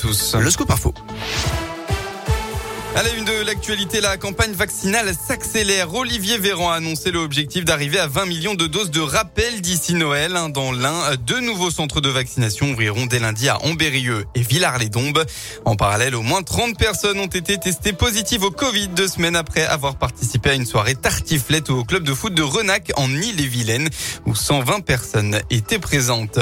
tous. Le scoop info. À la une de l'actualité, la campagne vaccinale s'accélère. Olivier Véran a annoncé l'objectif d'arriver à 20 millions de doses de rappel d'ici Noël. Dans l'un, deux nouveaux centres de vaccination ouvriront dès lundi à Ambérieux et Villars-les-Dombes. En parallèle, au moins 30 personnes ont été testées positives au Covid deux semaines après avoir participé à une soirée tartiflette au club de foot de Renac en Ille-et-Vilaine où 120 personnes étaient présentes.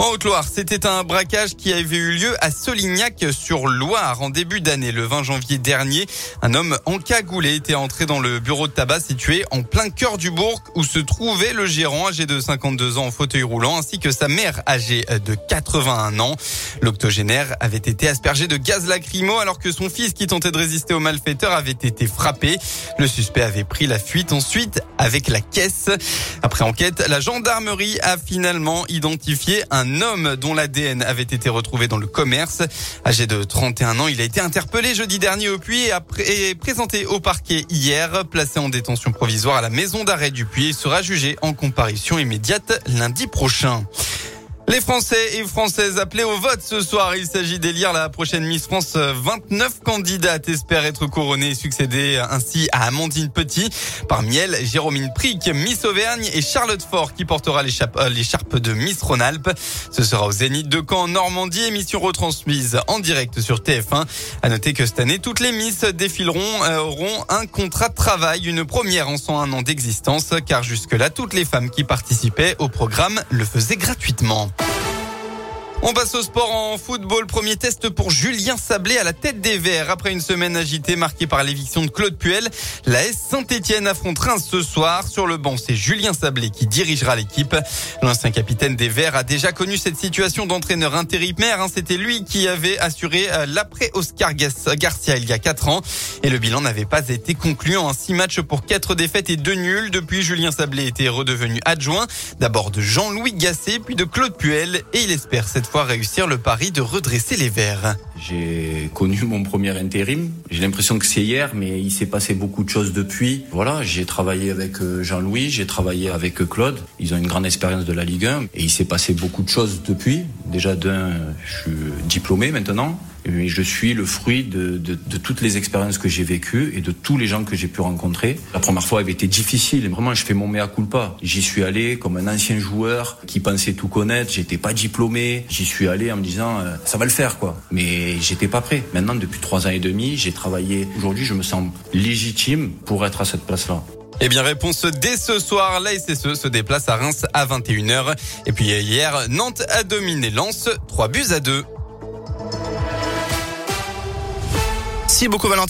En Haute-Loire, c'était un braquage qui avait eu lieu à Solignac sur Loire en début d'année. Le 20 janvier dernier, un homme encagoulé était entré dans le bureau de tabac situé en plein cœur du bourg où se trouvait le gérant âgé de 52 ans en fauteuil roulant ainsi que sa mère âgée de 81 ans. L'octogénaire avait été aspergé de gaz lacrymo alors que son fils qui tentait de résister aux malfaiteurs avait été frappé. Le suspect avait pris la fuite ensuite avec la caisse. Après enquête, la gendarmerie a finalement identifié un homme dont l'ADN avait été retrouvé dans le commerce. Âgé de 31 ans, il a été interpellé jeudi dernier au Puy et, présenté au parquet hier. Placé en détention provisoire à la maison d'arrêt du Puy, il sera jugé en comparution immédiate lundi prochain. Les Français et Françaises appelés au vote ce soir. Il s'agit d'élire la prochaine Miss France. 29 candidates espèrent être couronnées et succéder ainsi à Amandine Petit. Parmi elles, Jérôme Prick, Miss Auvergne et Charlotte Fort qui portera euh, l'écharpe de Miss Rhône-Alpes. Ce sera au Zénith de Caen en Normandie, émission retransmise en direct sur TF1. À noter que cette année, toutes les Miss défileront, euh, auront un contrat de travail, une première en 101 ans d'existence, car jusque-là, toutes les femmes qui participaient au programme le faisaient gratuitement. On passe au sport en football. Premier test pour Julien Sablé à la tête des Verts. Après une semaine agitée marquée par l'éviction de Claude Puel, la S Saint-Etienne affronte Reims ce soir. Sur le banc, c'est Julien Sablé qui dirigera l'équipe. L'ancien capitaine des Verts a déjà connu cette situation d'entraîneur intérimaire. Hein. C'était lui qui avait assuré euh, l'après Oscar Garcia il y a quatre ans. Et le bilan n'avait pas été concluant. Un six matchs pour quatre défaites et deux nuls. Depuis, Julien Sablé était redevenu adjoint. D'abord de Jean-Louis Gasset, puis de Claude Puel. Et il espère cette fois réussir le pari de redresser les Verts. J'ai connu mon premier intérim. J'ai l'impression que c'est hier, mais il s'est passé beaucoup de choses depuis. Voilà, j'ai travaillé avec euh, Jean-Louis, j'ai travaillé avec Claude. Ils ont une grande expérience de la Ligue 1 et il s'est passé beaucoup de choses depuis. Déjà d'un, je suis diplômé maintenant. Et je suis le fruit de, toutes les expériences que j'ai vécues et de tous les gens que j'ai pu rencontrer. La première fois avait été difficile. Vraiment, je fais mon mea culpa. J'y suis allé comme un ancien joueur qui pensait tout connaître. J'étais pas diplômé. J'y suis allé en me disant euh, ça va le faire quoi. Mais j'étais pas prêt. Maintenant, depuis trois ans et demi, j'ai travaillé. Aujourd'hui, je me sens légitime pour être à cette place-là. Eh bien, réponse dès ce soir. La SSE se déplace à Reims à 21h. Et puis hier, Nantes a dominé Lens, 3 buts à 2. Merci beaucoup Valentin.